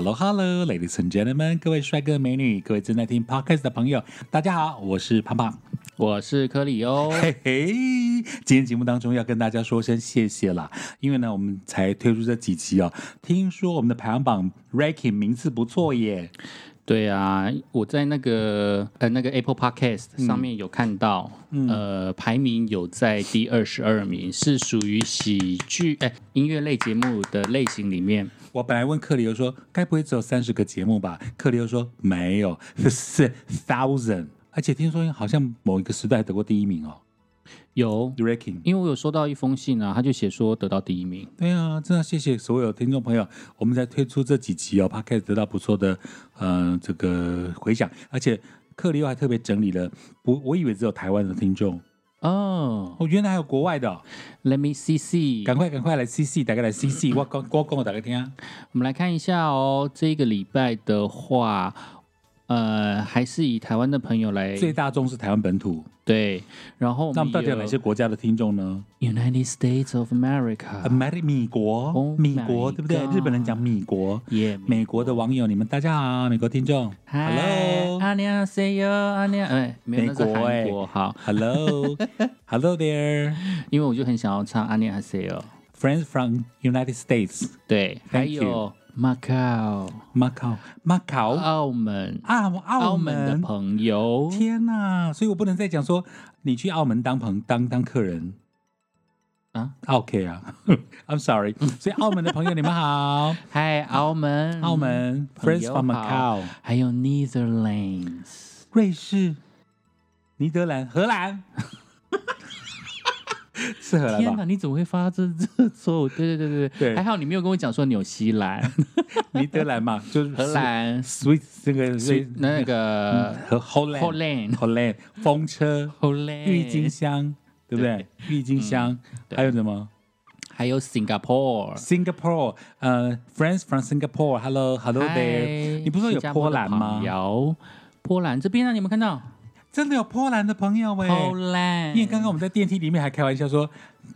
Hello Hello Ladies and Gentlemen，各位帅哥美女，各位正在听 Podcast 的朋友，大家好，我是胖胖。我是科里欧，嘿嘿，今天节目当中要跟大家说声谢谢啦，因为呢，我们才推出这几集哦，听说我们的排行榜 ranking 名次不错耶。对啊，我在那个呃那个 Apple Podcast 上面有看到，呃，排名有在第二十二名，是属于喜剧哎音乐类节目的类型里面。我本来问克里欧说，该不会只有三十个节目吧？克里欧说没有，是 thousand，而且听说好像某一个时代得过第一名哦。有 ranking，因为我有收到一封信啊，他就写说得到第一名。对啊，真的谢谢所有听众朋友，我们在推出这几集哦 p 开始得到不错的呃这个回响，而且克里欧还特别整理了，不，我以为只有台湾的听众哦，哦，原来还有国外的。Let me see see，赶快赶快来 see see，大概来 see see，我讲我讲我打开听啊。我们来看一下哦，这个礼拜的话。呃，还是以台湾的朋友来最大众是台湾本土，对。然后那我们到底有哪些国家的听众呢？United States of America，美国，米国，对不对？日本人讲米国，耶。美国。的网友，你们大家好，美国听众，Hello，阿娘，Say yo，阿娘，哎，美国哎，好，Hello，Hello there，因为我就很想要唱阿娘，Say yo，Friends from United States，对，还有。马考，马考，马考，澳门，澳澳门的朋友，天哪！所以我不能再讲说你去澳门当朋当当客人。啊？OK 啊，I'm sorry。所以澳门的朋友你们好，嗨，澳门，澳门，Friends from Macau，还有 Netherlands，瑞士，尼德兰，荷兰。适合了天哪！你怎么会发这这错误？对对对对 对，还好你没有跟我讲说纽西兰、尼德兰嘛，就是荷兰、Swiss 这个那个和 Holland、Holland 风车、Holland 郁金香，对不对？郁金香还有什么？还有 Singapore、Singapore，呃，Friends from Singapore，Hello，Hello there。你不是说有波兰吗？有波兰这边呢，你有没有看到？真的有波兰的朋友哎，波兰，因为刚刚我们在电梯里面还开玩笑说，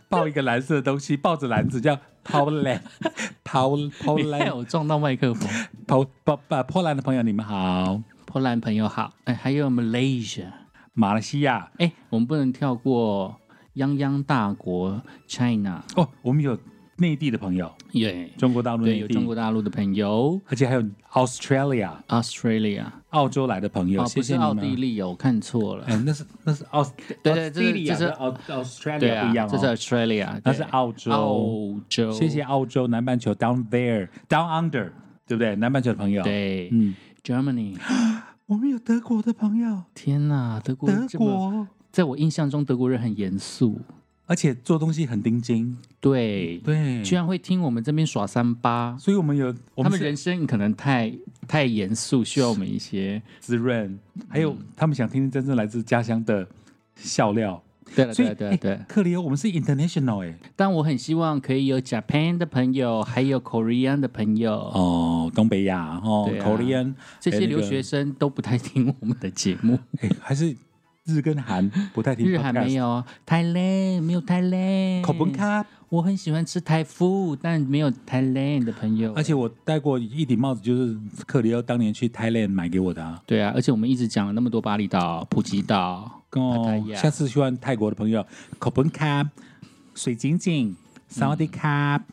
抱一个蓝色的东西，抱着篮子叫 Poland，Pol Poland，我撞到麦克风，Po Po 波兰的朋友你们好，波兰朋友好，哎，还有 Malaysia，马来西亚，哎，我们不能跳过泱泱大国 China，哦，我们有。内地的朋友，耶，中国大陆对有中国大陆的朋友，而且还有 Australia，Australia，澳洲来的朋友，谢谢奥地利哦，我看错了，哎，那是那是澳，对对，这是这是澳 Australia 不一样哦，这是 Australia，那是澳洲，澳洲，谢谢澳洲南半球 Down there，Down under，对不对？南半球的朋友，对，嗯，Germany，我们有德国的朋友，天哪，德国，德国，在我印象中德国人很严肃。而且做东西很钉钉，对对，居然会听我们这边耍三八，所以我们有他们人生可能太太严肃，需要我们一些滋润，还有他们想听听真正来自家乡的笑料。对了，对对对，克里欧，我们是 international 哎，但我很希望可以有 Japan 的朋友，还有 Korean 的朋友。哦，东北亚哦，Korean 这些留学生都不太听我们的节目，哎，还是。日跟韩不太听，日韩没有，太累，没有太累。口本卡，我很喜欢吃台夫，但没有太累的朋友。而且我戴过一顶帽子，就是克里欧当年去 Thailand 买给我的啊。对啊，而且我们一直讲了那么多巴厘岛、普吉岛，哦，下次喜欢泰国的朋友，口本卡，水晶晶，萨瓦迪卡。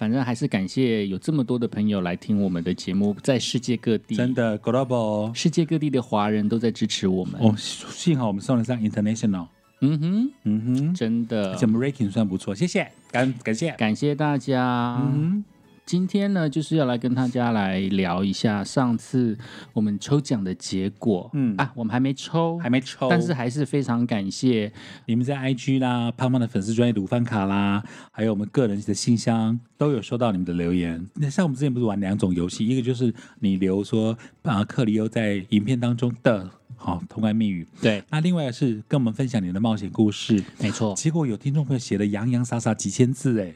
反正还是感谢有这么多的朋友来听我们的节目，在世界各地，真的 global，世界各地的华人都在支持我们。哦，幸好我们送了上 international。嗯哼，嗯哼，真的，我们 ranking 算不错，谢谢，感感谢，感谢大家。嗯哼。今天呢，就是要来跟大家来聊一下上次我们抽奖的结果。嗯啊，我们还没抽，还没抽，但是还是非常感谢你们在 IG 啦、胖胖的粉丝专业卤饭卡啦，还有我们个人的信箱都有收到你们的留言。那像我们之前不是玩两种游戏，一个就是你留说啊克里欧在影片当中的好通关密语，对，那另外是跟我们分享你的冒险故事，没错。结果有听众朋友写了洋洋洒洒几千字，哎。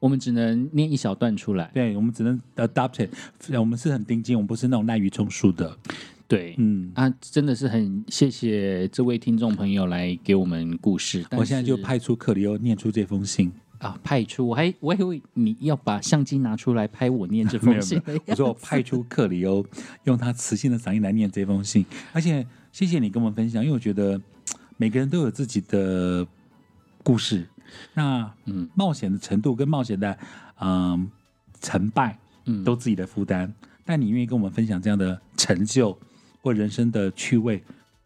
我们只能念一小段出来，对，我们只能 adopt it。我们是很钉金，我们不是那种滥竽充数的。对，嗯，啊，真的是很谢谢这位听众朋友来给我们故事。我现在就派出克里欧念出这封信。啊，派出，我还我还以为你要把相机拿出来拍我念这 没有封信没有，我说我派出克里欧，用他磁性的嗓音来念这封信，而且谢谢你跟我们分享，因为我觉得每个人都有自己的故事，那嗯冒险的程度跟冒险的嗯成败，嗯都自己的负担，但你愿意跟我们分享这样的成就或人生的趣味，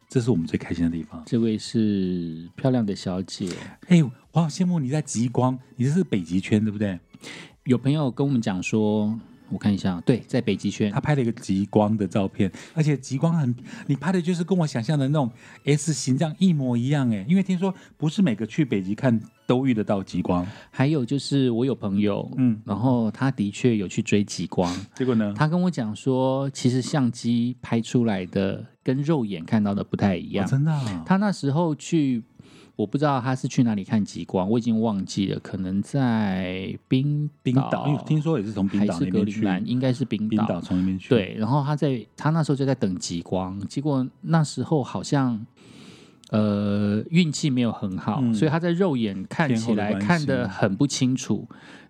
这是我们最开心的地方。这位是漂亮的小姐，哎、我好羡慕你在极光，你这是北极圈对不对？有朋友跟我们讲说，我看一下，对，在北极圈他，拍了一个极光的照片，而且极光很，你拍的就是跟我想象的那种 S 形状一模一样哎。因为听说不是每个去北极看都遇得到极光，还有就是我有朋友，嗯，然后他的确有去追极光，结果呢？他跟我讲说，其实相机拍出来的跟肉眼看到的不太一样哦、。真的、啊，他那时候去，我不知道他是去哪里看极光，我已经忘记了，可能在冰冰岛，因为听说也是从冰岛那边去，应该是冰岛。冰岛从那边去，，对，然后他在他那时候就在等极光，结果那时候好像呃运气没有很好，嗯所以他在肉眼看起来的看得很不清楚。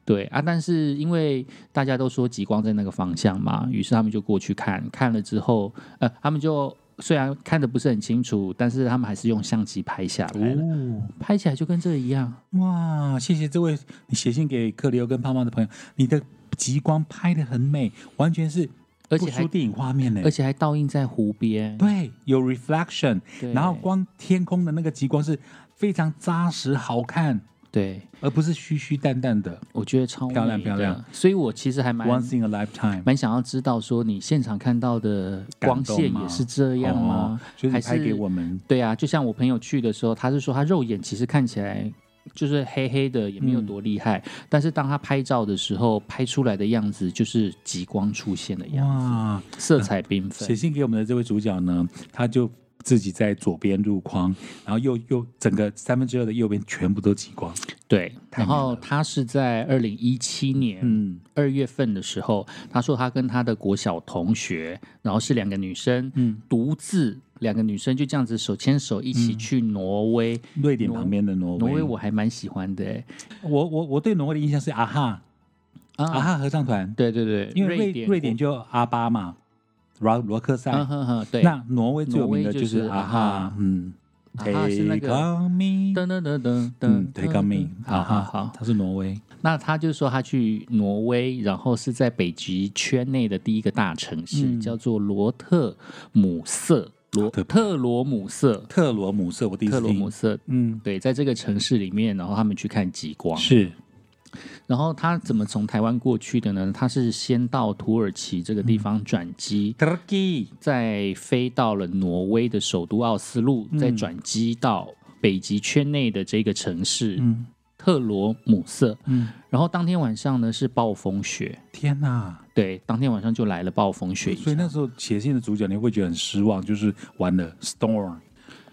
对啊，但是因为大家都说极光在那个方向嘛，于是他们就过去看，看了之后，呃，他们就虽然看的不是很清楚，但是他们还是用相机拍下来了，哦，拍起来就跟这一样。哇，谢谢这位你写信给克里欧跟胖胖的朋友，你的极光拍的很美，完全是而且还不输电影画面呢。而。且还倒映在湖边，对，有 reflection，然后光天空的那个极光是非常扎实好看，对，而不是虚虚淡淡的。我觉得超漂亮漂亮，所以我其实还蛮 Once in a lifetime，蛮想要知道，说你现场看到的光线也是这样吗？哦就是还你拍给是我们，对啊，就像我朋友去的时候，他是说他肉眼其实看起来就是黑黑的，也没有多厉害，但是当他拍照的时候，拍出来的样子就是极光出现的样哇！子，色彩缤纷写纷。信给我们的这位主角呢，他就自己在左边入框，然后右右整个三分之二的右边全部都挤光。对，然后他是在二零一七年嗯。二月份的时候，他说他跟他的国小同学，然后是两个女生，嗯，独自两个女生就这样子手牵手一起去挪威。瑞典旁边的挪威。挪威我还蛮喜欢的。欸我我我对挪威的印象是啊哈啊。啊，哈合唱团，对对对，因为瑞典。瑞典就阿巴嘛，罗罗克塞。嗯哼哼，对，那挪威最有名的就是啊啊哈哈，嗯。啊哈是那个 Take on me，噔噔噔噔嗯噔，Take on me，好好啊哈好，他是挪威，那他就说他去挪威，然后是在北极圈内的第一个大城市，嗯。叫做罗特姆瑟，罗特特罗姆瑟，特罗姆瑟，我第一特次听，罗姆瑟。嗯，对，在这个城市里面，然后他们去看极光。是然后他怎么从台湾过去的呢？他是先到土耳其这个地方转机再飞到了挪威的首都奥斯陆，再转机到北极圈内的这个城市、嗯特罗姆瑟。嗯，然后当天晚上呢是暴风雪，天哪！对，当天晚上就来了暴风雪。所以那时候写信的主角你会觉得很失望，就是完了 storm，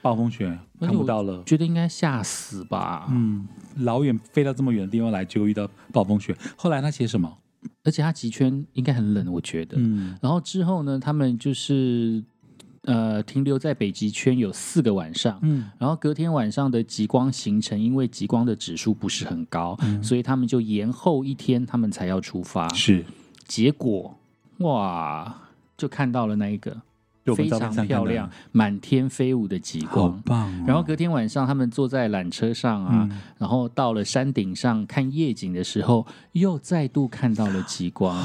暴风雪看不到了。觉得应该吓死吧。嗯，老远飞到这么远的地方来，结果遇到暴风雪。后来他写什么？而且他极圈应该很冷，我觉得。嗯然后之后呢，他们就是呃停留在北极圈有四个晚上。嗯然后隔天晚上的极光形成，因为极光的指数不是很高，嗯所以他们就延后一天，他们才要出发。是，结果哇，就看到了那一个非就我们照片常漂亮、满天飞舞的极好光。棒、哦。然后隔天晚上，他们坐在缆车上啊，嗯然后到了山顶上看夜景的时候，又再度看到了极光。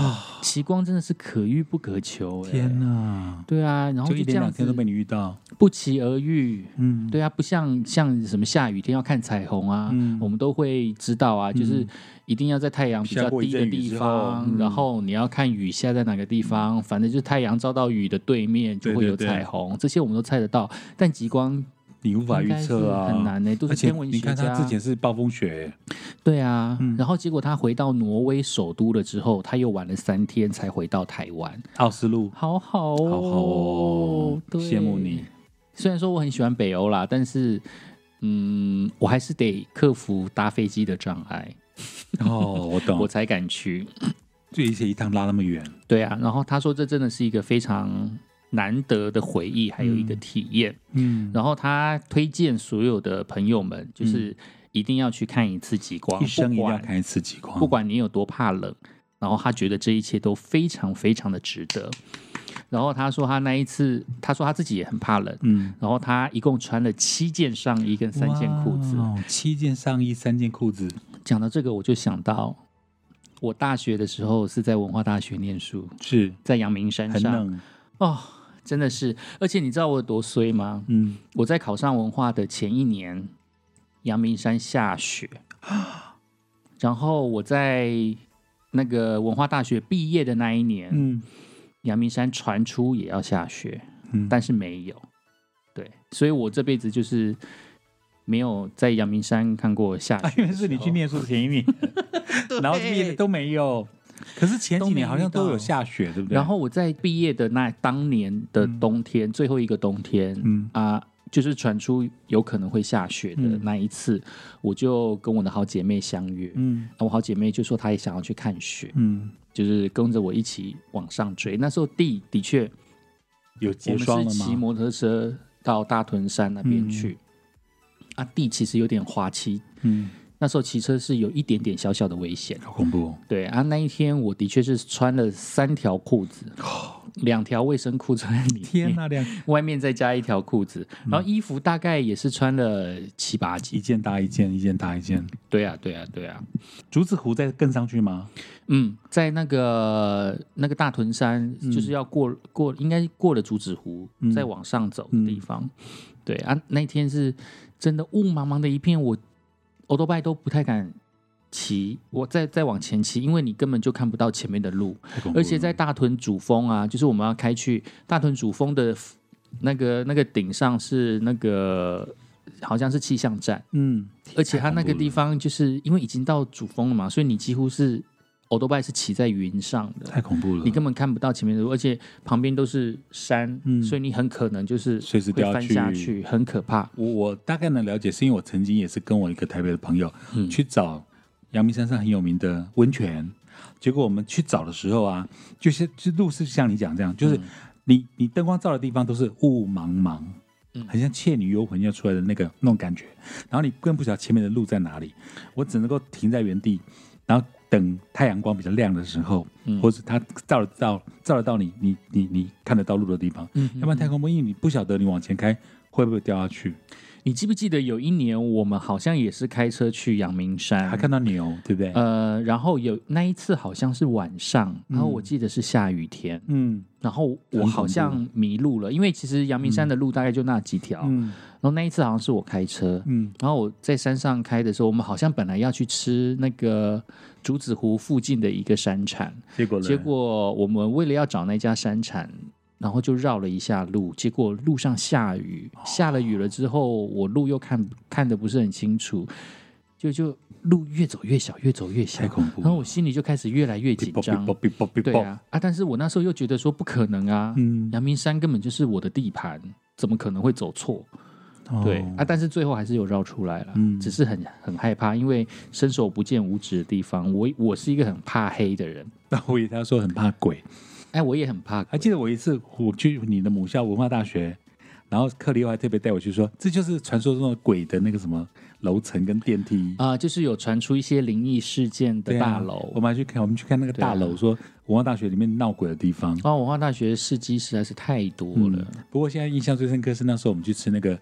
极光真的是可遇不可求、哎，天哪，对啊，然后就这样子连两天都被你遇到。不期而遇。嗯，对啊，不像像什么下雨天要看彩虹啊，嗯我们都会知道啊，就是一定要在太阳比较低的地方，嗯然后你要看雨下在哪个地方，反正就是太阳照到雨的对面就会有对对对。彩虹，这些我们都猜得到。但极光你无法预测啊，很难呢、都是天文学你看他之。前是暴风雪，对啊，嗯。然后结果他回到挪威首都了之后，他又玩了三天才回到台湾，奥斯陆，好好哦，好好羡慕你。虽然说我很喜欢北欧啦，但是嗯，我还是得克服搭飞机的障碍，哦，我懂，我才敢去。这一些一趟拉那么远，对啊，然后他说这真的是一个非常难得的回忆，还有一个体验。嗯，然后他推荐所有的朋友们，就是一定要去看一次极光，一生一定要看一次极光，不管你有多怕冷，然后他觉得这一切都非常非常的值得。然后他说他那一次，他说他自己也很怕冷，嗯，然后他一共穿了七件上衣跟三件裤子。哇七件上衣，三件裤子，讲到这个，我就想到我大学的时候是在文化大学念书，是。在阳明山上。很冷，哦，真的是，而且你知道我有多衰吗？嗯，我在考上文化的前一年，阳明山下雪，然后我在那个文化大学毕业的那一年，嗯。阳明山传出也要下雪，嗯，但是没有。对，所以我这辈子就是没有在阳明山看过下啊，雪。因为是你去，念书的前一年，然后毕业都没有，可是前几年好像都有下雪，对不对？然后我在毕业的那当年的冬天，最后一个冬天，嗯啊，就是传出有可能会下雪的嗯那一次，我就跟我的好姐妹相约。嗯那我好姐妹就说她也想要去看雪，嗯，就是跟着我一起往上追。那时候地的确，有结霜了吗？是骑摩托车到大屯山那边嗯去，啊，地其实有点滑稽。嗯，那时候骑车是有一点点小小的危险，好恐怖哦，对啊，那一天我的确是穿了三条裤子，两条卫生裤穿在里面，天哪，两 外面再加一条裤子，嗯然后衣服大概也是穿了七八件一件。搭一件，一件搭一件。对啊，对啊，对啊。竹子湖再更上去吗？嗯，在那个那个大屯山，就是要过过，应该过了竹子湖，嗯再往上走的地方。对啊，那天是真的雾茫茫的一片，我欧多拜都不太敢骑，我再再往前骑，因为你根本就看不到前面的路。而且在大屯主峰啊，就是我们要开去大屯主峰的那个那个顶上是那个好像是气象站，嗯，而且它那个地方就是因为已经到主峰了嘛，所以你几乎是欧多拜是骑在云上的，太恐怖了，你根本看不到前面的路，而且旁边都是山，嗯。所以你很可能就是随时掉去下去，很可怕。我我大概能了解，是因为我曾经也是跟我一个台北的朋友、嗯。去找阳明山上很有名的温泉，结果我们去找的时候啊，就是这路是像你讲这样，就是你你灯光照的地方都是雾茫茫。嗯。很像《倩女幽魂》要出来的那个那种感觉，然后你更不晓得前面的路在哪里，我只能够停在原地，然后等太阳光比较亮的时候，嗯。或者它照得到照得到你你你你看得到路的地方，嗯要不然太空波，因为你不晓得你往前开会不会掉下去，你记不记得有一年我们好像也是开车去阳明山，还看到牛，对不对？呃，然后有那一次好像是晚上，然后我记得是下雨天，嗯。然后我好像迷路了，因为其实阳明山的路大概就那几条，嗯。然后那一次好像是我开车，嗯。然后我在山上开的时候，我们好像本来要去吃那个竹子湖附近的一个山产，结果呢？结果我们为了要找那家山产，然后就绕了一下路，结果路上下雨，下了雨了之后，我路又看看的不是很清楚，就就路越走越小，越走越小太，恐怖，然后我心里就开始越来越紧张。对啊，啊！但是我那时候又觉得说不可能啊，嗯，阳明山根本就是我的地盘，怎么可能会走错？对。哦啊，但是最后还是有绕出来了，嗯。只是很很害怕，因为伸手不见五指的地方，我我是一个很怕黑的人，那我以为他说很怕鬼，哎，我也很怕鬼，还记得我一次我去你的母校文化大学，然后克里欧还特别带我去说，这就是传说中的鬼的那个什么楼层跟电梯。啊、就是有传出一些灵异事件的大楼。我们还去看，我们去看那个大楼，说文化大学里面闹鬼的地方。啊，文化大学事迹实在是太多了，嗯不过现在印象最深刻是那时候我们去吃那个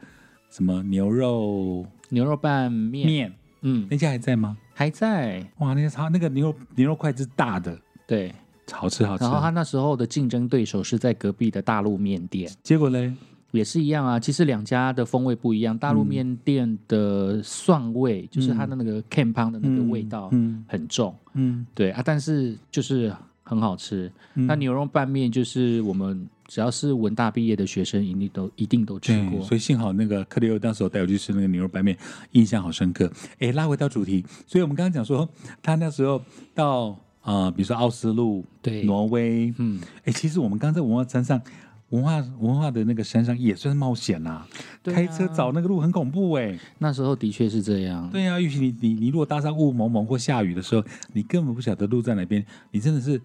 什么牛肉？牛肉拌面，面，嗯，那家还在吗？还在，哇，那家超那个牛肉牛肉块是大的，对。好吃好吃。然。后他那时候的竞争对手是在隔壁的大陆面店，结果嘞，也是一样啊。其实两家的风味不一样，大陆面店的蒜味，就是它的那个 can 汤的那个味道嗯。很重，嗯，对啊，但是就是很好吃。嗯。那牛肉拌面就是我们只要是文大毕业的学生，一定都一定都去，过。所以幸好那个克里欧那时候带我去吃那个牛肉拌面，印象好深刻。哎，拉回到主题，所以我们刚刚讲说，他那时候到呃，比如说奥斯陆、对，挪威，嗯，哎，其实我们刚刚在文化山上，文化文化的那个山上也算是冒险啦、对啊开车找那个路很恐怖哎、那时候的确是这样。对呀、啊，尤其你你你如果搭上雾蒙蒙或下雨的时候，你根本不晓得路在哪边，你真的是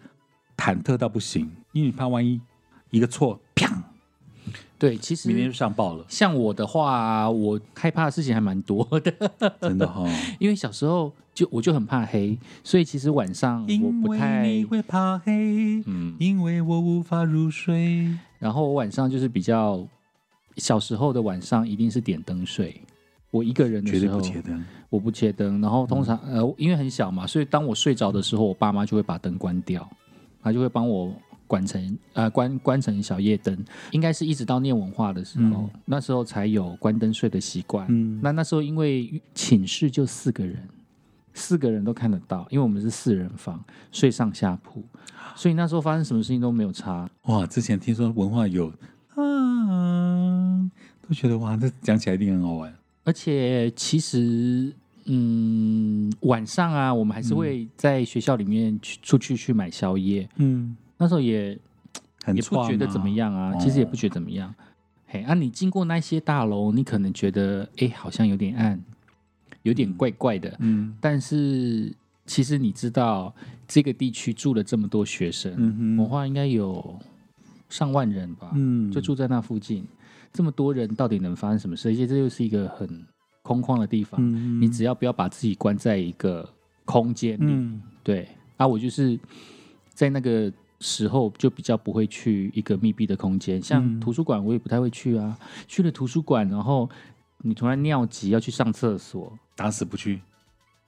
忐忑到不行，因为你怕万一一个错，啪，对，其实明天就上报了，像我的话，我害怕的事情还蛮多的，真的哈、哦。因为小时候就我就很怕黑，所以其实晚上我因为不太你会怕黑，嗯，因为我无法入睡。然后我晚上就是比较小时候的晚上一定是点灯睡，我一个人的时候不切灯。我不切灯，然后通常、嗯呃因为很小嘛，所以当我睡着的时候，我爸妈就会把灯关掉，他就会帮我关成呃关关成小夜灯，应该是一直到念文化的时候，嗯那时候才有关灯睡的习惯。嗯，那那时候因为寝室就四个人，四个人都看得到，因为我们是四人房，睡上下铺，所以那时候发生什么事情都没有差。哇，之前听说文化有啊，都觉得哇，这讲起来一定很好玩。而且其实，嗯，晚上啊，我们还是会在学校里面去出去去买宵夜。嗯，那时候也很也不觉得怎么样啊，哦其实也不觉得怎么样。嘿，啊，你经过那些大楼，你可能觉得，哎，好像有点暗，有点怪怪的。嗯但是其实你知道，这个地区住了这么多学生，嗯哼，文化应该有上万人吧，嗯就住在那附近。这么多人，到底能发生什么事？而且这又是一个很空旷的地方，嗯你只要不要把自己关在一个空间里，嗯对。啊，我就是在那个时候就比较不会去一个密闭的空间，像嗯图书馆我也不太会去啊。去了图书馆，然后你突然尿急要去上厕所，打死不去。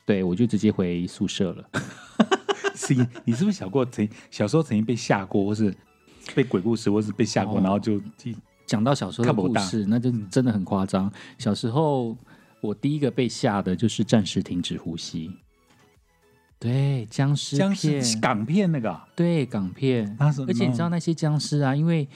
对我就直接回宿舍了。是你你是不是小过曾小时候曾经被吓过，或是被鬼故事，或是被吓过，哦然后就讲到小时候的故事，那就真的很夸张。小时候我第一个被吓的就是暂时停止呼吸。对，僵尸僵片，尸港片那个啊，对港片，而且你知道那些僵尸啊，因为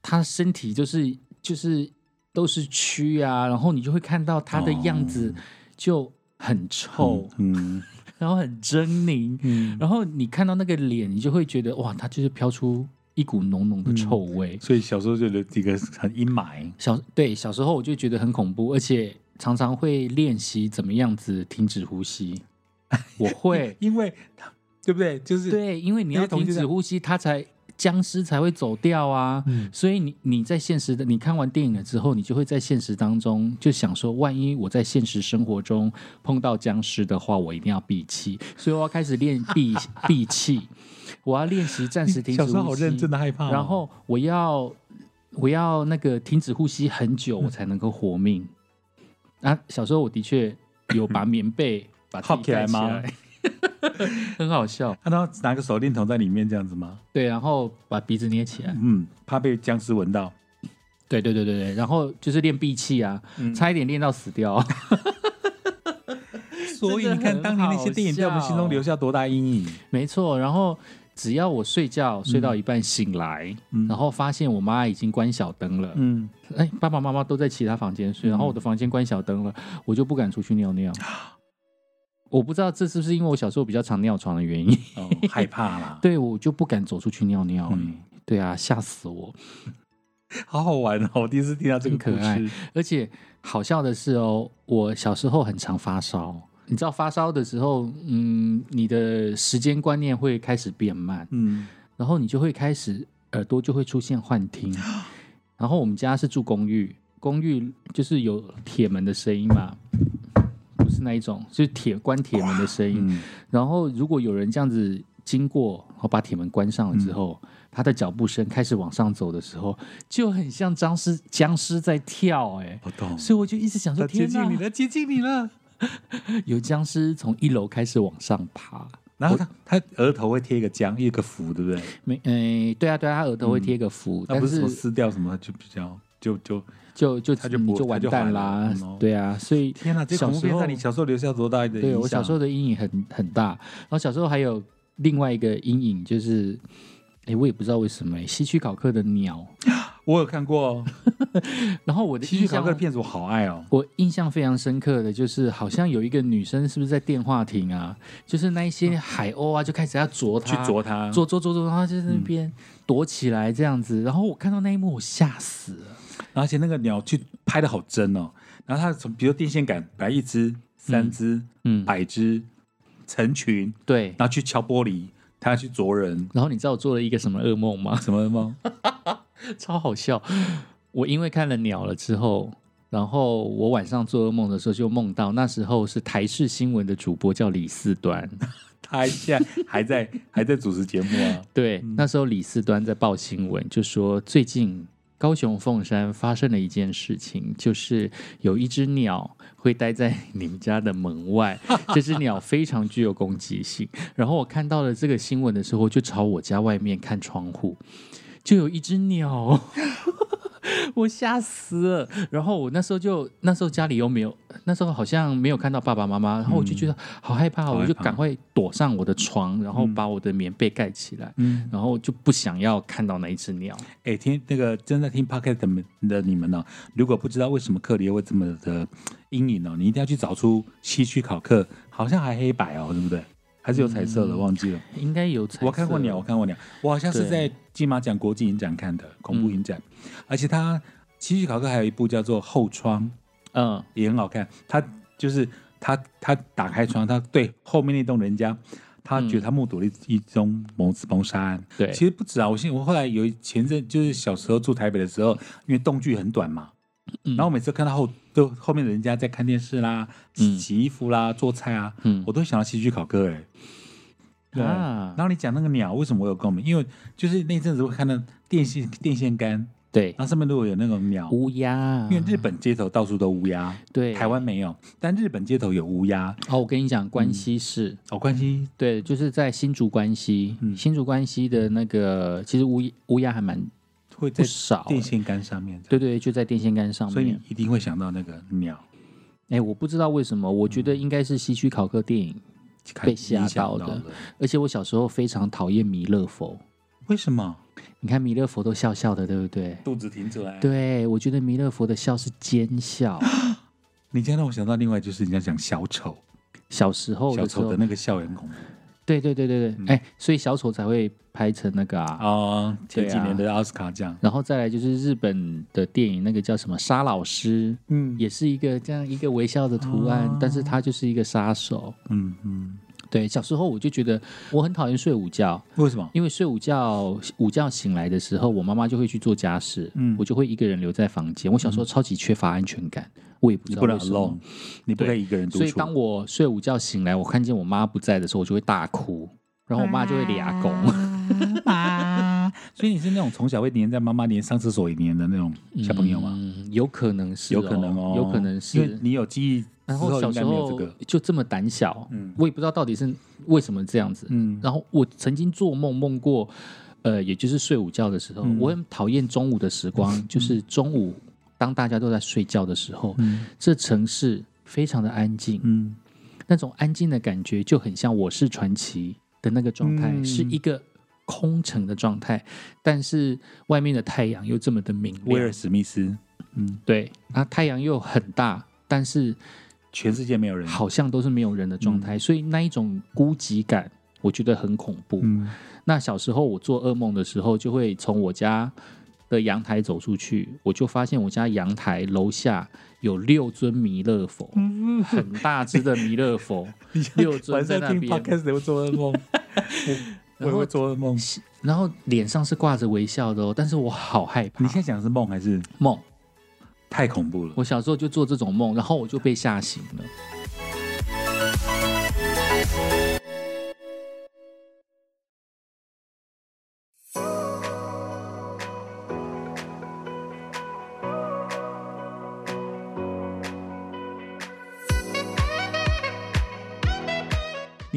他身体就是就是都是蛆啊，然后你就会看到他的样子就很臭，嗯 然后很狰狞，嗯，然后你看到那个脸，你就会觉得哇，他就是飘出一股浓浓的臭味。所以小时候就有一个很阴霾。小对小时候我就觉得很恐怖，而且常常会练习怎么样子停止呼吸。我会因为对不对？就是对，因为你要停止呼吸，它才僵尸才会走掉啊。嗯所以你你在现实的，你看完电影了之后，你就会在现实当中就想说，万一我在现实生活中碰到僵尸的话，我一定要闭气。所以我要开始练 闭闭气，我要练习暂时停止呼吸。小时候好认真的害怕哦，然后我要我要那个停止呼吸很久，嗯我才能够活命。啊，小时候我的确有把棉被把套起来吗？很好笑。他然后拿个手电筒在里面这样子吗？对，然后把鼻子捏起来。嗯，怕被僵尸闻到。对对对对对，然后就是练闭气啊，嗯差一点练到死掉。所以你看，当年那些电影在我们心中留下多大阴影。没错，然后只要我睡觉睡到一半醒来，嗯然后发现我妈已经关小灯了，嗯，哎，爸爸妈妈都在其他房间睡，然后我的房间关小灯了，我就不敢出去尿尿。我不知道这是不是因为我小时候比较常尿床的原因，哦，害怕啦。对我就不敢走出去尿尿、对啊，吓死我！好好玩哦！我第一次听到这个可爱事。而且好笑的是哦，我小时候很常发烧。你知道发烧的时候，嗯，你的时间观念会开始变慢，嗯然后你就会开始耳朵就会出现幻听。然后我们家是住公寓，公寓就是有铁门的声音嘛，不是那一种，就是铁关铁门的声音。嗯然后如果有人这样子经过，然后把铁门关上了之后，他的脚步声开始往上走的时候，就很像僵尸僵尸在跳、哎，我懂。所以我就一直想说，接近你，了，接近你了。有僵尸从一楼开始往上爬。然后他他额头会贴一个浆，一个符，对不对？没，诶、对啊，对啊，他额头会贴一个符，但他不是撕掉什么，就比较就就就就他就你就完蛋啦对啊，所以天哪！这小时候恐怖片在你小时候留下多大的影响？对我小时候的阴影很很大，然后小时候还有另外一个阴影就是，哎，我也不知道为什么，诶希区考克的鸟，我有看过哦，然后我的 西区印象考克的片子我好爱哦。我印象非常深刻的就是，好像有一个女生是不是在电话亭啊？就是那一些海鸥啊，就开始要啄去，啄她，啄啄啄啄，然后就在那边躲起来这样子。然后我看到那一幕，我吓死了。而且那个鸟去拍的好真哦。然后它从比如电线杆摆一只、三只、嗯，百只、成群，对。然后去敲玻璃，它要去啄人，然后你知道我做了一个什么噩梦吗？什么噩梦？超好笑！我因为看了鸟了之后，然后我晚上做噩梦的时候就梦到那时候是台视新闻的主播叫李四端，他现在还在还在主持节目啊。对，那时候李四端在报新闻，就说最近高雄凤山发生了一件事情，就是有一只鸟会待在你们家的门外，这只鸟非常具有攻击性。然后我看到了这个新闻的时候，就朝我家外面看窗户，就有一只鸟。我吓死了，然后我那时候就那时候家里又没有，那时候好像没有看到爸爸妈妈，然后我就觉得好害怕，我就赶快躲上我的床，然后把我的棉被盖起来，嗯，然后就不想要看到那一只鸟。哎，听那个正在听 podcast 的们的你们呢、如果不知道为什么克里会这么的阴影哦，你一定要去找出西区考克，好像还黑白哦，对不对？还是有彩色的，嗯。忘记了。应该有彩色，我看过鸟，我看过鸟，我好像是在金马奖国际影展看的恐怖影展，而且它西区考克还有一部叫做《后窗》，嗯，也很好看。他就是他他打开窗，他对后面那栋人家，他觉得他目睹了一一宗谋谋杀案。对，其实不止啊，我现我后来有前阵就是小时候住台北的时候，因为动距很短嘛，嗯。然后我每次看到后就后面的人家在看电视啦、嗯。洗衣服啦、做菜啊，嗯。我都会想到西区考科哎、对，啊。然后你讲那个鸟，为什么我有共鸣？因为就是那阵子会看到电线电线杆，对。然后上面如果有那种鸟，乌鸦，因为日本街头到处都乌鸦，对。台湾没有，但日本街头有乌鸦。哦，我跟你讲，关西市。哦，关西对，就是在新竹关西，嗯。新竹关西的那个，其实乌乌鸦还蛮会在不少、电线杆上面，对对，就在电线杆上面所以你。一定会想到那个鸟，哎，我不知道为什么，我觉得应该是西区考克电影，被吓到的。而且我小时候非常讨厌弥勒佛。为什么？你看弥勒佛都笑笑的，对不对？肚子挺出来。，对，我觉得弥勒佛的笑是奸笑。你这样让我想到另外就是人家讲小丑，小时候小丑的，那个笑也很恐怖对对对对对，哎、所以小丑才会拍成那个啊。哦。前几年的奥斯卡奖，然后再来就是日本的电影，那个叫什么杀老师，嗯也是一个这样一个微笑的图案，哦但是他就是一个杀手。嗯嗯，对，小时候我就觉得我很讨厌睡午觉，为什么？因为睡午觉午觉醒来的时候，我妈妈就会去做家事，嗯我就会一个人留在房间。我小时候超级缺乏安全感，我也不知道你不能为什么 alone，。你不可以一个人独处。所以当我睡午觉醒来，我看见我妈不在的时候，我就会大哭，然后我妈就会俩拱。妈，所以你是那种从小会黏在妈妈连上厕所也黏的那种小朋友吗？嗯，有可能是、有可能哦，有可能因为是。你有记忆之然后小应时候没有这个。就这么胆小，嗯我也不知道到底是为什么这样子。嗯，然后我曾经做梦梦过，呃，也就是睡午觉的时候，嗯我很讨厌中午的时光，就是中午当大家都在睡觉的时候，嗯。这城市非常的安静，嗯。那种安静的感觉就很像《我是传奇》的那个状态，嗯。是一个空城的状态，但是外面的太阳又这么的明亮。威尔，史密斯，嗯，对，啊，太阳又很大，但是全世界没有人。好像都是没有人的状态，所以那一种孤寂感，我觉得很恐怖。嗯。那小时候我做噩梦的时候，就会从我家的阳台走出去，我就发现我家阳台楼下有六尊弥勒佛，很大只的弥勒佛，六尊晚上听在那边，podcast 会做噩梦，我也会做噩梦。然后脸上是挂着微笑的哦，但是我好害怕你现在讲的是梦还是梦。太恐怖了？我小时候就做这种梦，然后我就被吓醒了。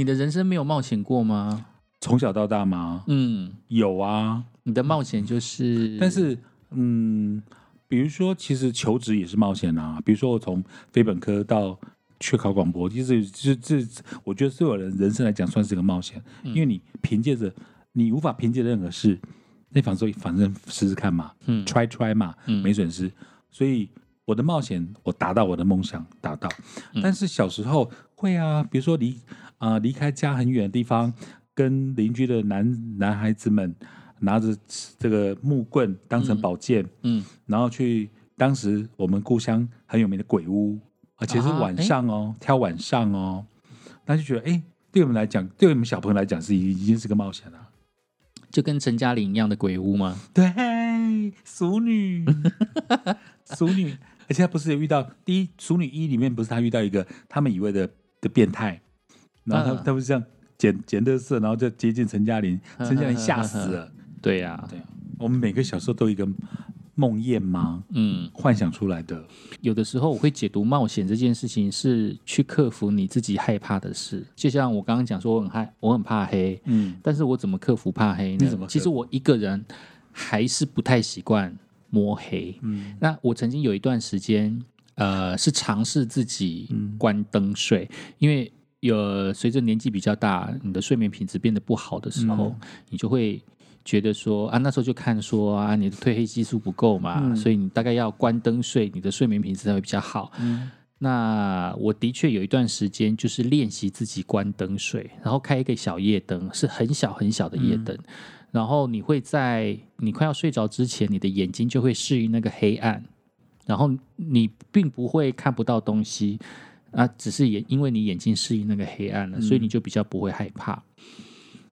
的人生没有冒险过吗？从小到大吗？嗯，有啊，你的冒险就是，但是嗯，比如说，其实求职也是冒险啊。比如说，我从非本科到去考广播，其实这这，我觉得对我的人生来讲算是个冒险，因为你凭借着你无法凭借任何事，那反正反正试试看嘛，嗯，try try 嘛，嗯没损失。所以我的冒险，我达到我的梦想，达到。但是小时候会啊，比如说离啊、离开家很远的地方，跟邻居的男男孩子们拿着这个木棍当成宝剑，嗯，然后去当时我们故乡很有名的鬼屋，而且是啊晚上哦，挑晚上哦，那就觉得哎，对我们来讲，对我们小朋友来讲是已已经是个冒险了。就跟陈嘉玲一样的鬼屋吗？对，哎，熟女，熟女，而且他不是有遇到第一熟女一里面不是他遇到一个他们以为的的变态，然后他、嗯他不是这样捡捡乐色，然后就接近陈嘉玲，陈嘉玲吓死了。对呀、对，我们每个小时候都有一个梦魇吗？嗯，幻想出来的。有的时候我会解读冒险这件事情是去克服你自己害怕的事，就像我刚刚讲说我很害，我很怕黑，嗯，但是我怎么克服怕黑呢你怎么克？服其实我一个人还是不太习惯摸黑。嗯。那我曾经有一段时间，呃，是尝试自己嗯。关灯睡，因为有随着年纪比较大，你的睡眠品质变得不好的时候，嗯。你就会。觉得说啊，那时候就看说啊，你的褪黑激素不够嘛，嗯。所以你大概要关灯睡，你的睡眠品质才会比较好。嗯。那我的确有一段时间就是练习自己关灯睡，然后开一个小夜灯，是很小很小的夜灯，然后你会在你快要睡着之前，你的眼睛就会适应那个黑暗，然后你并不会看不到东西啊，只是也因为你眼睛适应那个黑暗了，所以你就比较不会害怕。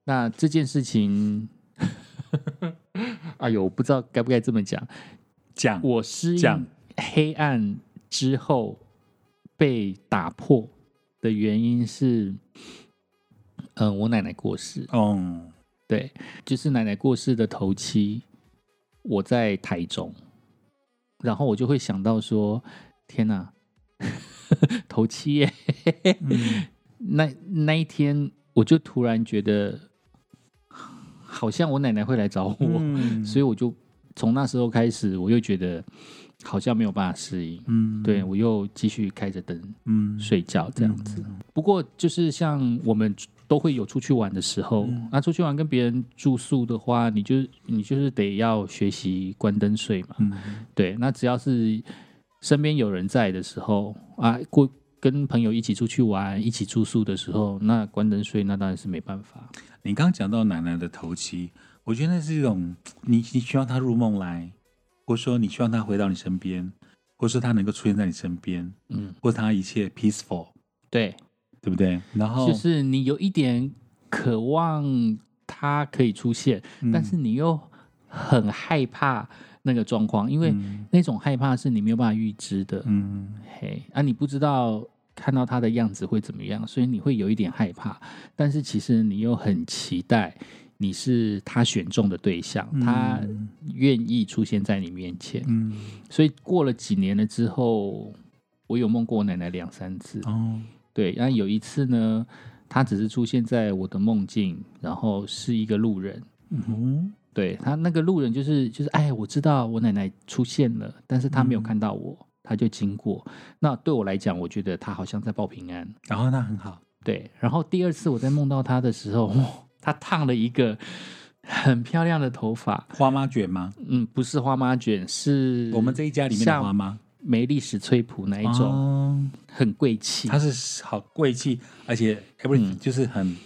那这件事情，哎呦，我不知道该不该这么讲。讲我适应黑暗之后被打破的原因是，嗯、我奶奶过世，哦，对，就是奶奶过世的头七，我在台中，然后我就会想到说，天哪，头七耶，嗯。那那一天我就突然觉得，好像我奶奶会来找我，嗯。所以我就从那时候开始，我又觉得好像没有办法适应，嗯。对我又继续开着灯嗯。睡觉这样子。不过就是像我们都会有出去玩的时候，嗯。那、出去玩跟别人住宿的话，你就你就是得要学习关灯睡嘛。嗯。对，那只要是身边有人在的时候啊，过跟朋友一起出去玩、一起住宿的时候，那关灯睡那当然是没办法。你刚刚讲到奶奶的头七，我觉得那是一种你你希望她入梦来，或者说你希望她回到你身边，或者说她能够出现在你身边，嗯，或者她一切 peaceful，对，对不对？然后就是你有一点渴望他可以出现，嗯但是你又很害怕那个状况，因为嗯那种害怕是你没有办法预知的。嗯嘿，啊，你不知道看到他的样子会怎么样，所以你会有一点害怕，但是其实你又很期待你是他选中的对象，他愿意出现在你面前。嗯所以过了几年了之后，我有梦过我奶奶两三次。哦对，然后有一次呢，他只是出现在我的梦境，然后是一个路人。嗯对他那个路人就是就是哎，我知道我奶奶出现了，但是他没有嗯看到我，他就经过。那对我来讲，我觉得他好像在报平安。然后那很好，对，然后第二次我在梦到他的时候，哦 他烫了一个很漂亮的头发，花妈卷吗？嗯，不是花妈卷，是我们这一家里面的花像妈梅历史翠普那一种，哦。很贵气。它是好贵气，而且 everything 就是很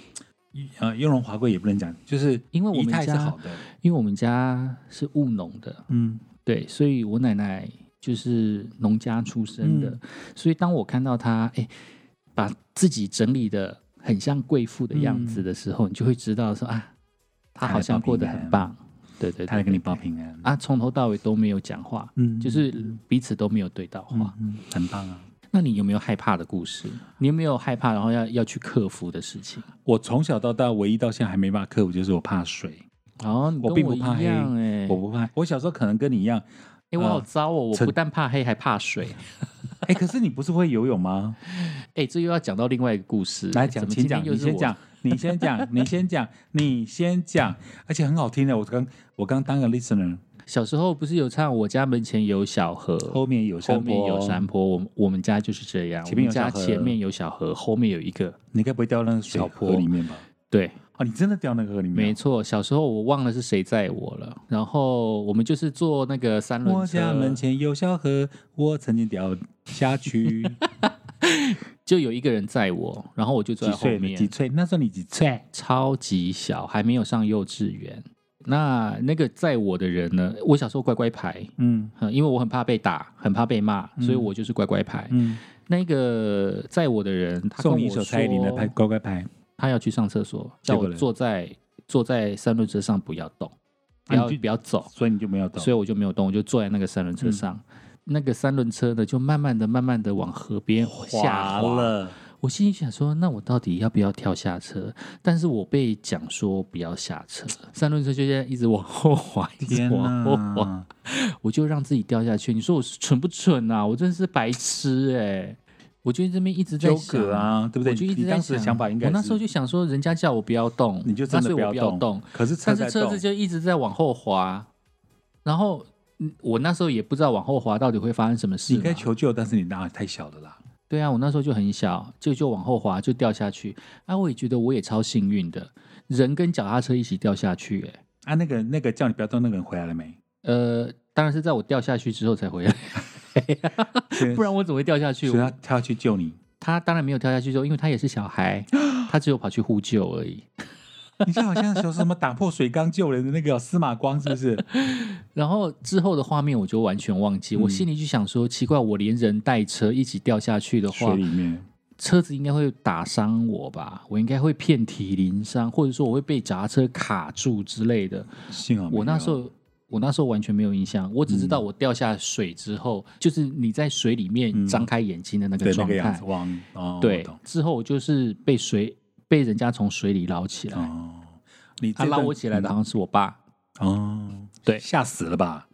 呃雍容华贵也不能讲，就是因为我们家好的，因为我们家是务农的，嗯。对，所以我奶奶就是农家出身的，嗯。所以当我看到她，哎，把自己整理的很像贵妇的样子的时候，你就会知道说啊，她好像过得很棒。对对对他来跟你对报平安，啊，从头到尾都没有讲话，嗯就是彼此都没有对到话。嗯，很棒啊！那你有没有害怕的故事？你有没有害怕然后要要去克服的事情？我从小到大唯一到现在还没办法克服，就是我怕水，哦，我并不怕黑哎、我不怕。我小时候可能跟你一样，哎、我好糟哦！我不但怕黑，还怕水。哎，可是你不是会游泳吗？哎、这又要讲到另外一个故事。来讲，请讲，你先讲，你先讲，你先讲，你先讲，而且很好听的。我刚我刚当个 listener，小时候不是有唱“我家门前有小河，后面有山后面有山坡”，我们我们家就是这样，前面有家小河前面有小河，后面有一个你该不会掉那个水小坡河里面吧？对，哦，你真的掉那个河里面哦？没错。小时候我忘了是谁载我了，然后我们就是坐那个三轮车我家门，前有小河，我曾经掉下去。就有一个人载我，然后我就坐？在后面几，岁？那时候你几岁？超级小，还没有上幼稚园。那那个载我的人呢？我小时候乖乖牌，嗯嗯因为我很怕被打，很怕被骂，所以我就是乖乖牌。嗯，那个载我的人，他跟我送你一首蔡依林的拍乖乖牌，他要去上厕所，叫我坐在坐在三轮车上不要动。不要啊不要走，所以你就没有动。所以我就没有动，我就坐在那个三轮车上。那个三轮车呢，就慢慢的、慢慢的往河边下滑。了，我心里想说，那我到底要不要跳下车？但是我被讲说不要下车，三轮车就这样一直往后滑，一直往后滑，我就让自己掉下去。你说我蠢不蠢啊？我真的是白痴哎、我就这边一直在纠想葛，啊，对不对？我就一直在你当时的想法应该我那时候就想说，人家叫我不要动，你就真的不要动，动。可是车但在动是车子就一直在往后滑，然后嗯我那时候也不知道往后滑到底会发生什么事嘛。你该求救，但是你当然太小了啦。对啊，我那时候就很小，就就往后滑，就掉下去。啊，我也觉得我也超幸运的，人跟脚踏车一起掉下去、欸。啊，那个那个叫你不要动那个人回来了没？呃，当然是在我掉下去之后才回来，不然我怎么会掉下去？所以他我跳下去救你。他当然没有跳下去之后，因为他也是小孩，他只有跑去呼救而已。你就好像说什么打破水缸救人的那个司马光，是不是？然后之后的画面我就完全忘记，嗯我心里就想说，奇怪，我连人带车一起掉下去的话水，里面，车子应该会打伤我吧？我应该会遍体鳞伤，或者说我会被砸车卡住之类的。幸好我那时候，我那时候完全没有印象，我只知道我掉下水之后，就是你在水里面嗯张开眼睛的那个状态对之后我就是被水被人家从水里捞起来，哦，你他捞我起来的好像是我爸，哦，对吓死了吧？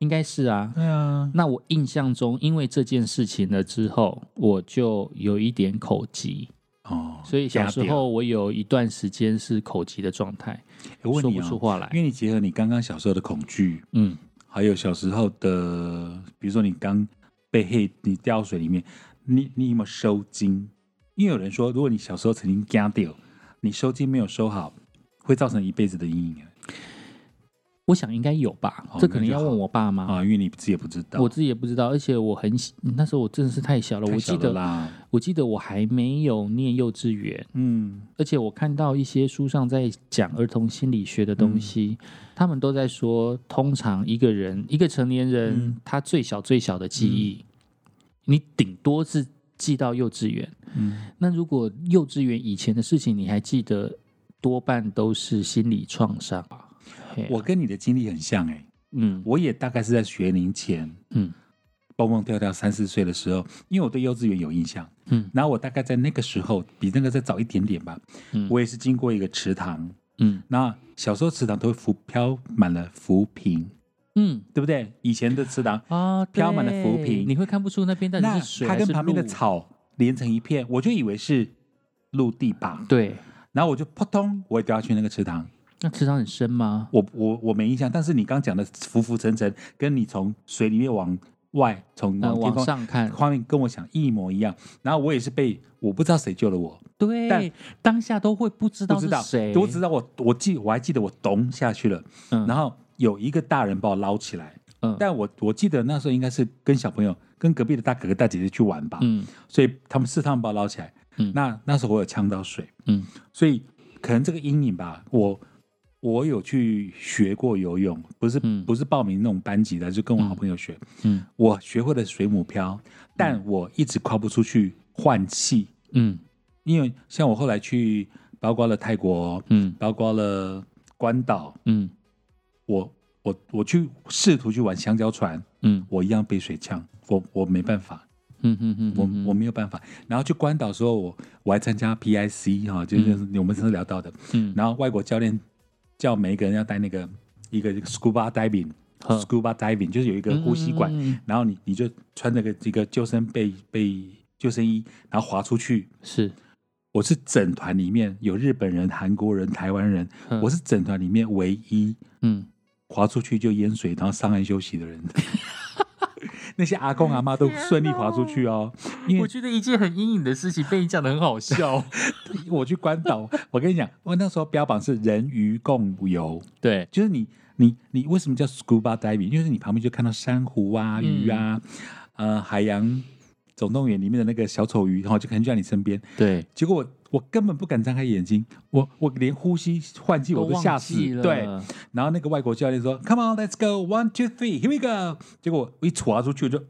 应该是啊。对啊，那我印象中，因为这件事情了之后，我就有一点口疾，哦，所以小时候我有一段时间是口疾的状态，说我问你啊，不出话来因。为你结合你刚刚小时候的恐惧，嗯，还有小时候的，比如说你刚被黑，你掉水里面，你你有没有收筋？因为有人说，如果你小时候曾经夹掉，你收筋没有收好，会造成一辈子的阴影我想应该有吧，哦这可能要问我爸妈。啊，因为你自己也不知道。我自己也不知道，而且我很小那时候我真的是太小了，太我记得我记得我还没有念幼稚园，嗯，而且我看到一些书上在讲儿童心理学的东西，嗯他们都在说，通常一个人一个成年人，嗯他最小最小的记忆，你顶多是记到幼稚园。嗯，那如果幼稚园以前的事情你还记得，多半都是心理创伤。嘿我跟你的经历很像哎、嗯。我也大概是在学龄前嗯。蹦蹦跳跳三四岁的时候，因为我对幼稚园有印象，嗯。然后我大概在那个时候比那个再早一点点吧，嗯。我也是经过一个池塘，嗯。那小时候池塘都会浮漂满了浮萍，嗯。对不对？以前的池塘，啊，飘满了浮萍。你会看不出那边到底那是水还是它跟旁边的路。草连成一片，我就以为是陆地吧，对。然后我就扑通，我也掉下去那个池塘。那池塘很深吗？我我我没印象，但是你刚讲的浮浮沉沉，跟你从水里面往外从呃，往上看，画面跟我想一模一样。然后我也是被我不知道谁救了我，对但，当下都会不知道不知道是谁，我知道我我记我还记得我咚下去了，嗯。然后有一个大人把我捞起来，嗯。但我我记得那时候应该是跟小朋友跟隔壁的大哥哥大姐姐去玩吧，嗯。所以他们是他们把我捞起来。嗯。那那时候我有呛到水，嗯。所以可能这个阴影吧，我我有去学过游泳，不是、嗯不是报名那种班级的，就跟我好朋友学。嗯我学会了水母漂，但我一直跨不出去换气，嗯因为像我后来去，包括了泰国，嗯包括了关岛，嗯我我我去试图去玩香蕉船，嗯我一样被水呛，我我没办法。嗯嗯嗯，我我没有办法。然后去关岛的时候，我我还参加 PIC 哈、就是我们上次聊到的。嗯然后外国教练叫每一个人要带那个一个 scuba diving。Scuba diving 就是有一个呼吸管，嗯嗯嗯然后你你就穿那个这个救生被被救生衣，然后滑出去。是，我是整团里面有日本人、韩国人、台湾人，嗯我是整团里面唯一嗯滑出去就淹水，然后上岸休息的人。那些阿公阿妈都顺利滑出去哦，因为我觉得一件很阴影的事情被你讲的很好笑。我去关岛，我跟你讲，我那时候标榜是人鱼共游，对，就是你你你为什么叫 scuba diving？因为你旁边就看到珊瑚啊、鱼啊，呃，海洋总动员里面的那个小丑鱼，然后就可能就在你身边。对，结果我我根本不敢张开眼睛，我我连呼吸换气我都吓死。对，然后那个外国教练说：“Come on, let's go, one, two, three, here we go。”结果我一滑出去，我就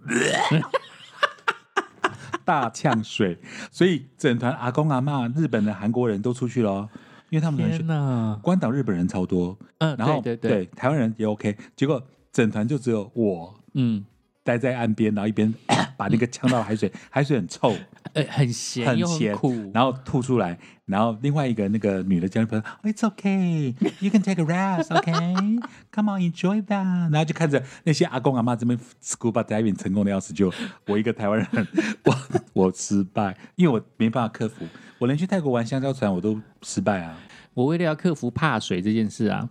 大呛水，所以整团阿公阿妈、日本的、韩国人都出去了哦。因为他们天哪，关岛日本人超多，嗯，然后对对。对，台湾人也 OK，结果整团就只有我。嗯，待在岸边，然后一边 把那个呛到海水，海水很臭，呃，很咸很咸苦，然后吐出来，然后另外一个那个女的教练朋友，Oh, It's okay, you can take a rest, okay? Come on, enjoy that。然后就看着那些阿公阿妈这边 scuba diving 成功的要死，就我一个台湾人，我我失败，因为我没办法克服，我连去泰国玩香蕉船我都失败啊。我为了要克服怕水这件事啊，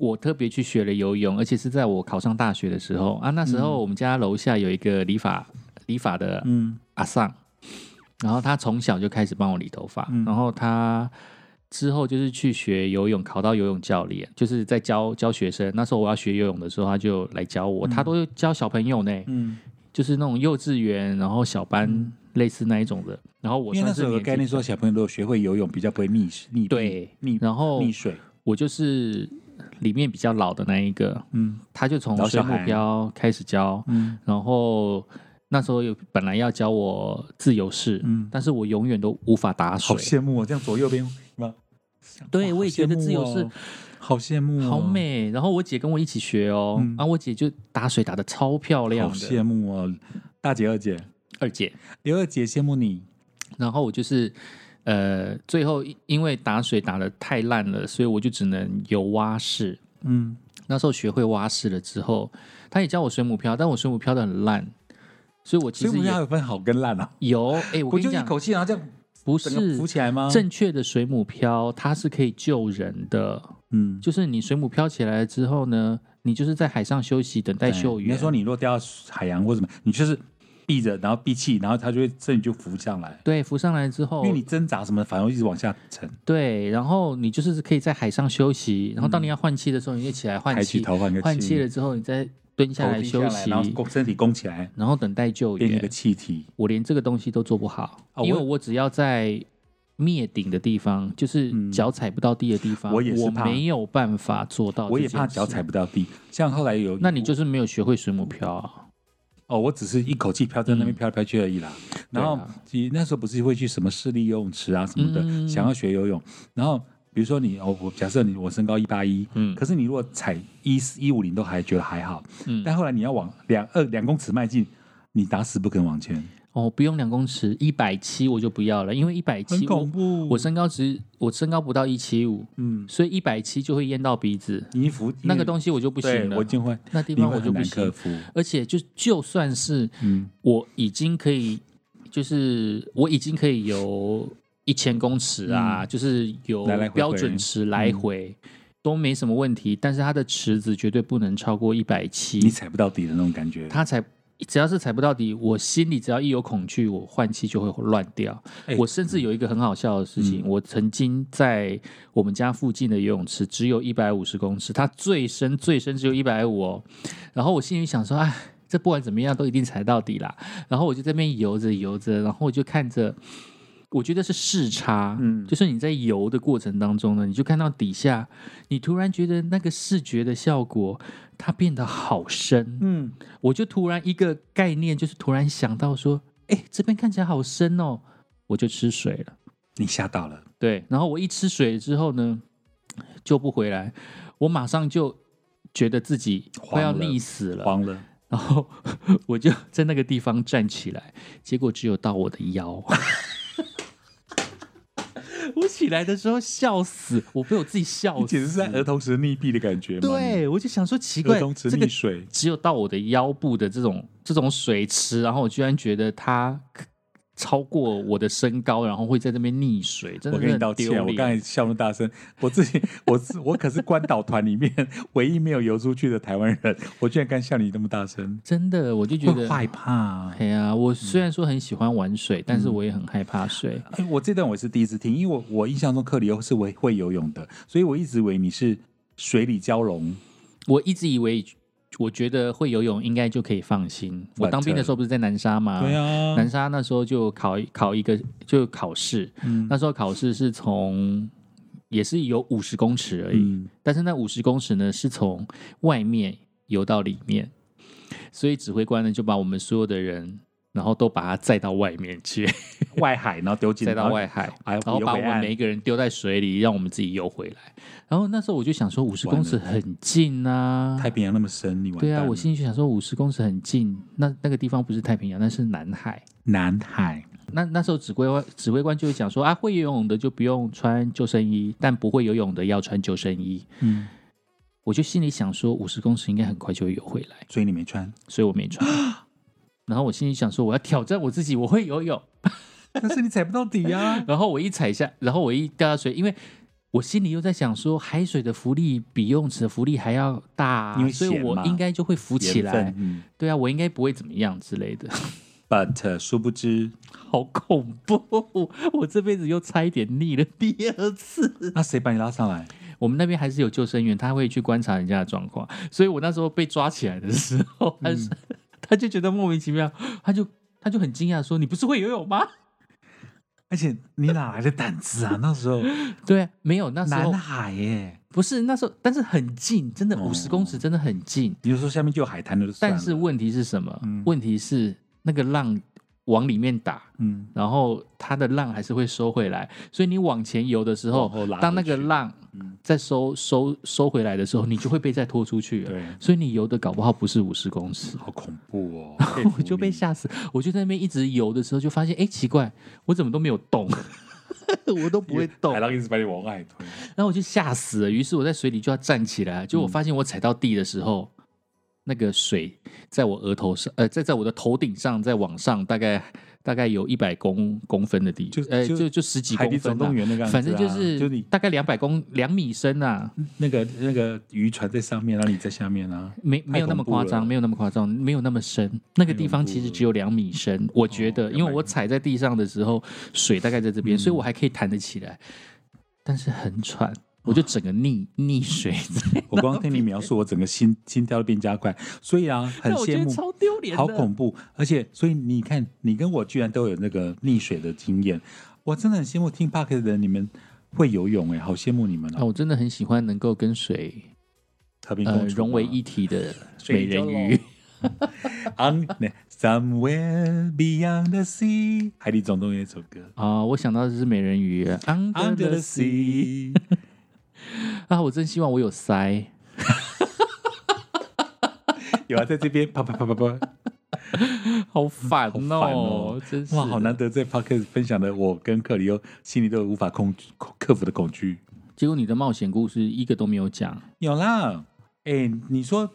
我特别去学了游泳，而且是在我考上大学的时候啊。那时候我们家楼下有一个理发理发的嗯阿尚，然后他从小就开始帮我理头发，嗯然后他之后就是去学游泳，考到游泳教练，就是在教教学生。那时候我要学游泳的时候，他就来教我，他都教小朋友呢，嗯，就是那种幼稚园，然后小班、类似那一种的。然后我因为那算是时候有个概念说小朋友如果学会游泳，比较不会溺溺对溺然后溺水。我就是里面比较老的那一个，嗯。他就从水母老小孩。漂开始教，嗯。然后那时候有本来要教我自由式，嗯，但是我永远都无法打水。好水。羡慕哦，这样左右边吗？对我也觉得自由式，好羡慕哦，好美，然后我姐跟我一起学哦，嗯。然后我姐就打水打的超漂亮好的，羡慕哦，大姐二姐，二姐，刘二姐羡慕你，然后我就是呃，最后因因为打水打的太烂了，所以我就只能游蛙式。嗯，那时候学会蛙式了之后，他也教我水母漂，但我水母漂的很烂，所以我其实也要有分好跟烂啊，有哎、我跟你讲，就一口气然后这样不是浮起来吗？正确的水母漂，它是可以救人的。嗯，就是你水母漂起来了之后呢，你就是在海上休息，等待救援。应该说你若掉到海洋或什么，你就是闭着，然后闭气，然后它就会身体就浮上来，对浮上来之后，因为你挣扎什么，反而一直往下沉，对，然后你就是可以在海上休息，然后当你要换气的时候，你就起来换抬起气，头换个换气了之后，你再蹲下来休息，然后身体弓起来，然后等待救援变一个。气体。我连这个东西都做不好，哦因为我只要在灭顶的地方，就是嗯脚踩不到地的地方，我也是怕没有办法做到。我也怕脚踩。不到地，像后来有，那你就是没有学会水母漂啊？哦，我只是一口气飘在那边嗯。飘来飘去而已啦。然后对啊。其实那时候不是会去什么市立游泳池啊什么的，嗯。想要学游泳。然后比如说你哦，我假设你我身高一八一，嗯。可是你如果踩一一五零都还觉得还好，嗯，但后来你要往两二两公尺迈进，你打死不肯往前，哦，不用两公尺，一百七我就不要了，因为一百七我怖我身高只我身高不到一七五，嗯，所以一百七就会淹到鼻子，衣服那个东西我就不行了。我就会，那地方我就不行。而且就就算是嗯我已经可以，就是我已经可以游一千公尺啊，就是有标准池来回。都没什么问题，但是它的池子绝对不能超过一百七你，踩不到底的那种感觉。它才只要是踩不到底，我心里只要一有恐惧，我换气就会乱掉。哎我甚至有一个很好笑的事情，嗯我曾经在我们家附近的游泳池只有一百五十公尺，它最深最深只有一百五哦。然后我心里想说，哎，这不管怎么样都一定踩到底啦。然后我就在那边游着游着，然后我就看着。我觉得是视差，嗯就是你在游的过程当中呢，你就看到底下，你突然觉得那个视觉的效果，它变得好深，嗯，我就突然一个概念，就是突然想到说，哎，这边看起来好深哦，我就吃水了。你吓到了。对，然后我一吃水之后呢，救不回来，我马上就觉得自己快要溺死了，慌了，然后 我就在那个地方站起来，结果只有到我的腰。我起来的时候笑死，我被我自己笑死，你简直是在儿童时溺毙的感觉吗？对，我就想说奇你，怪儿童，池这个溺水，只有到我的腰部的这种这种水池，然后我居然觉得它超过我的身高，然后会在这边溺水，真的我跟你道歉，我脸。刚才笑那么大声，我自己 我是我可是关岛团里面 唯一没有游出去的台湾人，我居然敢笑你那么大声，真的，我就觉得害怕。哎呀，我虽然说很喜欢玩水，但是嗯我也很害怕水。哎，我这段我是第一次听，因为我我印象中克里欧是会会游泳的，所以我一直以为你是水里蛟龙。我一直以为，我觉得会游泳应该就可以放心。我当兵的时候不是在南沙吗？对啊，南沙那时候就考考一个就考试，嗯那时候考试是从也是有五十公尺而已，嗯但是那五十公尺呢是从外面游到里面，所以指挥官呢就把我们所有的人然后都把它载到外面去，外海，然后丢进 载到外海，哎然后把我们每一个人丢在水里，让我们自己游回来。然后那时候我就想说，五十公尺很近啊，太平洋那么深，你完对啊，我心里就想说，五十公尺很近，那那个地方不是太平洋，那是南海。南海那那时候指挥官指挥官就会讲说啊，会游泳的就不用穿救生衣，但不会游泳的要穿救生衣。嗯，我就心里想说，五十公尺应该很快就会游回来，所以你没穿，所以我没穿。然后我心里想说，我要挑战我自己，我会游泳。但是你踩不到底啊。然后我一踩下，然后我一掉下水，因为我心里又在想说，海水的浮力比游泳池的浮力还要大啊、所以我应该就会浮起来对啊，我应该不会怎么样之类的。，but 呃殊不知，好恐怖！我这辈子又差一点溺了第二次。那谁把你拉上来？我们那边还是有救生员，他会去观察人家的状况，所以我那时候被抓起来的时候，他是、他就觉得莫名其妙，他就他就很惊讶说：“你不是会游泳吗 而且你哪来的胆子啊？那时候？”对，没有那时候南海耶，不是那时候，但是很近，真的哦五十公尺真的很近。比如说下面就有海滩的就算了，但是问题是什么？嗯问题是那个浪往里面打，嗯，然后它的浪还是会收回来，所以你往前游的时候当那个浪嗯。在收收收回来的时候，你就会被再拖出去。对，所以你游的搞不好不是五十公尺，好恐怖哦，我就被吓死。我就在那边一直游的时候，就发现哎奇怪，我怎么都没有动，我都不会动。海，浪一直把你往外推，然后我就吓死了。于是我在水里就要站起来，结果我发现我踩到地的时候，那个水在我额头上，呃，在在我的头顶上，再往上大概大概有一百公公分的地，就呃就就就十几公分、啊。动员那个啊，反正就是就你大概两百公两米深啊，那个那个渔船在上面，然后你在下面啊，没没有那么夸张，没有那么夸张，没有那么深。那个地方其实只有两米深，我觉得，哦因为我踩在地上的时候，水大概在这边，嗯所以我还可以弹得起来，但是很喘，我就整个溺溺水，我光听你描述，我整个心心跳都变加快，所以啊，很羡慕，超丢脸，好恐怖，而且所以你看，你跟我居然都有那个溺水的经验，我真的很羡慕听 Park 的人，你们会游泳哎，好羡慕你们啊！哦，我真的很喜欢能够跟水呃和平共处啊融为一体的美人鱼。On somewhere beyond the sea，海底总动员那首歌啊！我想到的是美人鱼，Under，Under the sea，啊！我真希望我有腮，有啊，在这边啪啪啪啪啪，好烦哦哦！真是哇，好难得在 Park 分享的，我跟克里欧心里都有无法控克克服的恐惧。结果你的冒险故事一个都没有讲，有啦，哎、你说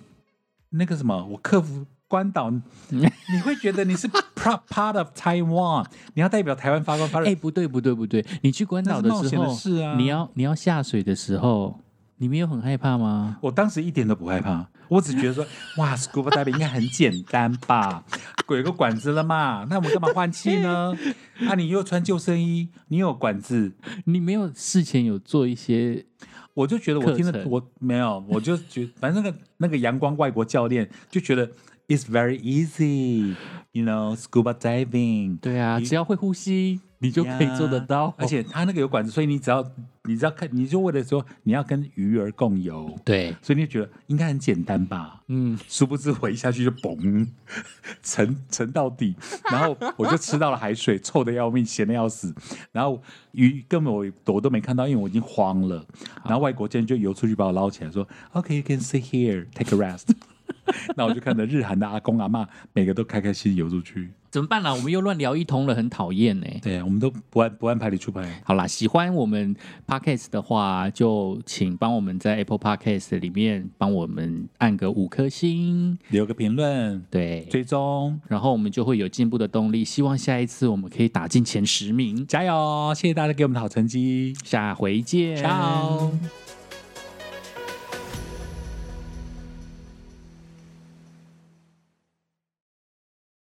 那个什么，我克服关岛，你会觉得你是 part part of Taiwan，你要代表台湾发光发热。哎、不对不对不对，你去关岛的时候，是啊你要你要下水的时候，你没有很害怕吗？我当时一点都不害怕，我只觉得说，哇，scuba diving 应该很简单吧？有个管子了嘛，那我们干嘛换气呢？啊，你又穿救生衣，你有管子，你没有事前有做一些我就觉得我听课程了我没有，我就觉反正那个那个阳光外国教练就觉得 it's very easy，you know scuba diving，对啊，只要会呼吸，你就可以做得到。而且它那个有管子，所以你只要你只要看，你就为了说你要跟鱼儿共游，对，所以你就觉得应该很简单吧？嗯，殊不知我一下去就嘣 沉沉到底，然后我就吃到了海水，臭的要命，咸的要死，然后鱼根本我我都没看到，因为我已经慌了。然后外国教练就游出去把我捞起来，说：“OK，you、can sit here, take a rest。”那我就看着日韩的阿公阿妈，每个都开开心心游出去。怎么办啦？我们又乱聊一通了，很讨厌呢。对，我们都不按不按牌理出牌。好啦，喜欢我们 podcast 的话，就请帮我们在 Apple Podcast 里面帮我们按个五颗星，留个评论，对，追踪，然后我们就会有进步的动力。希望下一次我们可以打进前十名。加油！谢谢大家给我们的好成绩，下回见，ciao